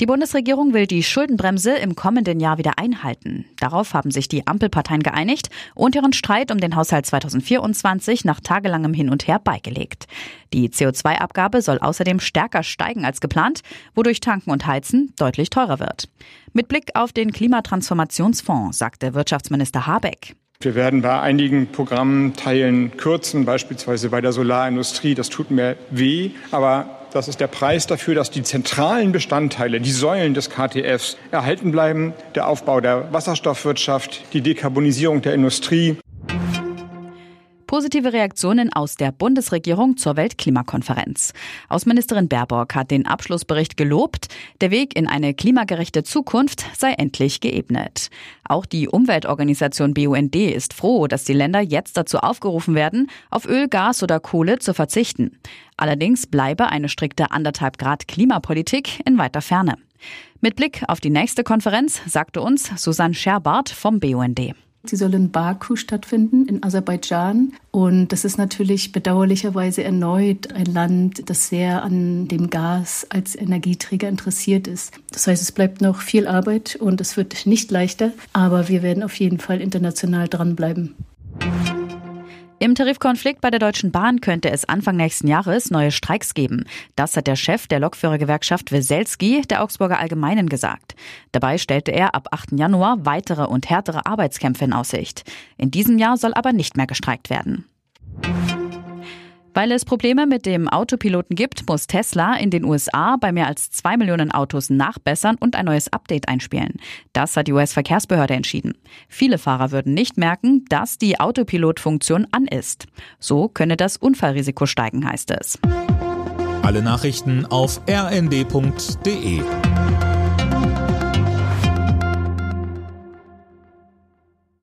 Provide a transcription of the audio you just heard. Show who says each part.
Speaker 1: Die Bundesregierung will die Schuldenbremse im kommenden Jahr wieder einhalten. Darauf haben sich die Ampelparteien geeinigt und ihren Streit um den Haushalt 2024 nach tagelangem Hin und Her beigelegt. Die CO2-Abgabe soll außerdem stärker steigen als geplant, wodurch Tanken und Heizen deutlich teurer wird. Mit Blick auf den Klimatransformationsfonds sagte Wirtschaftsminister Habeck.
Speaker 2: Wir werden bei einigen Programmteilen kürzen, beispielsweise bei der Solarindustrie. Das tut mir weh, aber das ist der Preis dafür, dass die zentralen Bestandteile, die Säulen des KTFs erhalten bleiben. Der Aufbau der Wasserstoffwirtschaft, die Dekarbonisierung der Industrie.
Speaker 1: Positive Reaktionen aus der Bundesregierung zur Weltklimakonferenz. Außenministerin Baerbock hat den Abschlussbericht gelobt. Der Weg in eine klimagerechte Zukunft sei endlich geebnet. Auch die Umweltorganisation BUND ist froh, dass die Länder jetzt dazu aufgerufen werden, auf Öl, Gas oder Kohle zu verzichten. Allerdings bleibe eine strikte anderthalb Grad Klimapolitik in weiter Ferne. Mit Blick auf die nächste Konferenz sagte uns Susanne Scherbart vom BUND.
Speaker 3: Sie soll in Baku stattfinden, in Aserbaidschan. Und das ist natürlich bedauerlicherweise erneut ein Land, das sehr an dem Gas als Energieträger interessiert ist. Das heißt, es bleibt noch viel Arbeit und es wird nicht leichter, aber wir werden auf jeden Fall international dranbleiben.
Speaker 1: Im Tarifkonflikt bei der Deutschen Bahn könnte es Anfang nächsten Jahres neue Streiks geben. Das hat der Chef der Lokführergewerkschaft Weselski der Augsburger Allgemeinen gesagt. Dabei stellte er ab 8. Januar weitere und härtere Arbeitskämpfe in Aussicht. In diesem Jahr soll aber nicht mehr gestreikt werden. Weil es Probleme mit dem Autopiloten gibt, muss Tesla in den USA bei mehr als zwei Millionen Autos nachbessern und ein neues Update einspielen. Das hat die US-Verkehrsbehörde entschieden. Viele Fahrer würden nicht merken, dass die Autopilot-Funktion an ist. So könne das Unfallrisiko steigen, heißt es.
Speaker 4: Alle Nachrichten auf rnd.de